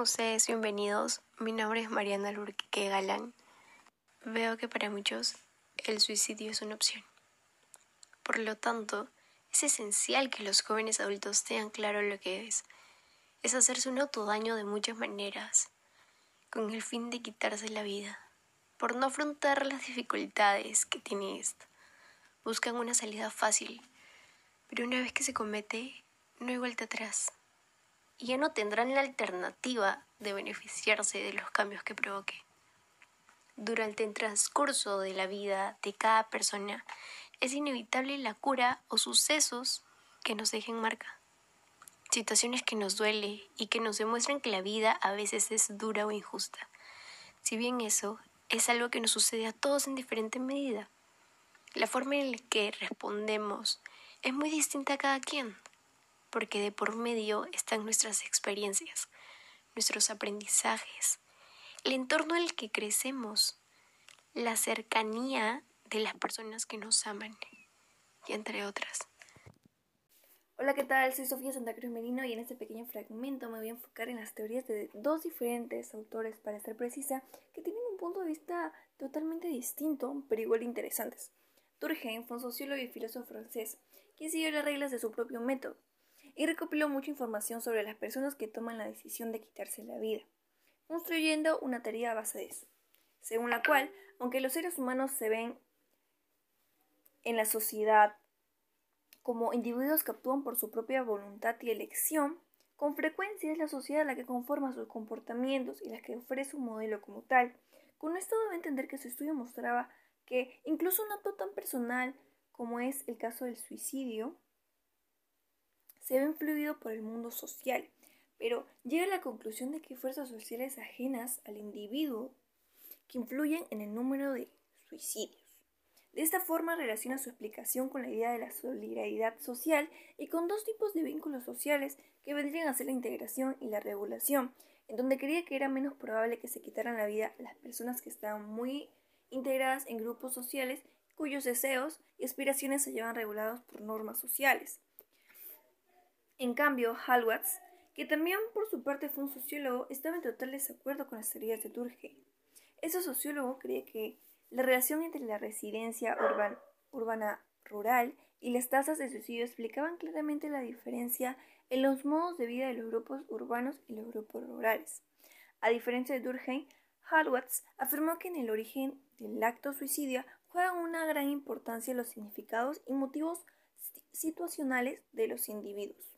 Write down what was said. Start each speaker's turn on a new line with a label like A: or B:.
A: Ustedes bienvenidos. Mi nombre es Mariana Lurque Galán. Veo que para muchos el suicidio es una opción. Por lo tanto, es esencial que los jóvenes adultos tengan claro lo que es. Es hacerse un autodaño de muchas maneras, con el fin de quitarse la vida, por no afrontar las dificultades que tiene esto. Buscan una salida fácil, pero una vez que se comete, no hay vuelta atrás. Ya no tendrán la alternativa de beneficiarse de los cambios que provoque. Durante el transcurso de la vida de cada persona, es inevitable la cura o sucesos que nos dejen marca. Situaciones que nos duele y que nos demuestran que la vida a veces es dura o injusta. Si bien eso es algo que nos sucede a todos en diferente medida, la forma en la que respondemos es muy distinta a cada quien, porque de por medio están nuestras experiencias, nuestros aprendizajes, el entorno en el que crecemos, la cercanía de las personas que nos aman, y entre otras.
B: Hola, ¿qué tal? Soy Sofía Santa Cruz Merino y en este pequeño fragmento me voy a enfocar en las teorías de dos diferentes autores, para ser precisa, que tienen un punto de vista totalmente distinto, pero igual interesantes. Durkheim fue un sociólogo y filósofo francés, quien siguió las reglas de su propio método y recopiló mucha información sobre las personas que toman la decisión de quitarse la vida, construyendo una teoría a base de eso, según la cual, aunque los seres humanos se ven en la sociedad como individuos que actúan por su propia voluntad y elección, con frecuencia es la sociedad la que conforma sus comportamientos y la que ofrece un modelo como tal. Con esto debe entender que su estudio mostraba que incluso un acto tan personal como es el caso del suicidio, se ve influido por el mundo social, pero llega a la conclusión de que fuerzas sociales ajenas al individuo que influyen en el número de suicidios. De esta forma relaciona su explicación con la idea de la solidaridad social y con dos tipos de vínculos sociales que vendrían a ser la integración y la regulación, en donde creía que era menos probable que se quitaran la vida las personas que estaban muy integradas en grupos sociales cuyos deseos y aspiraciones se llevan regulados por normas sociales. En cambio, Halwatz, que también por su parte fue un sociólogo, estaba en total desacuerdo con las teorías de Durkheim. Ese sociólogo cree que la relación entre la residencia urbana rural y las tasas de suicidio explicaban claramente la diferencia en los modos de vida de los grupos urbanos y los grupos rurales. A diferencia de Durkheim, Halwatz afirmó que en el origen del acto suicidio juegan una gran importancia los significados y motivos situacionales de los individuos.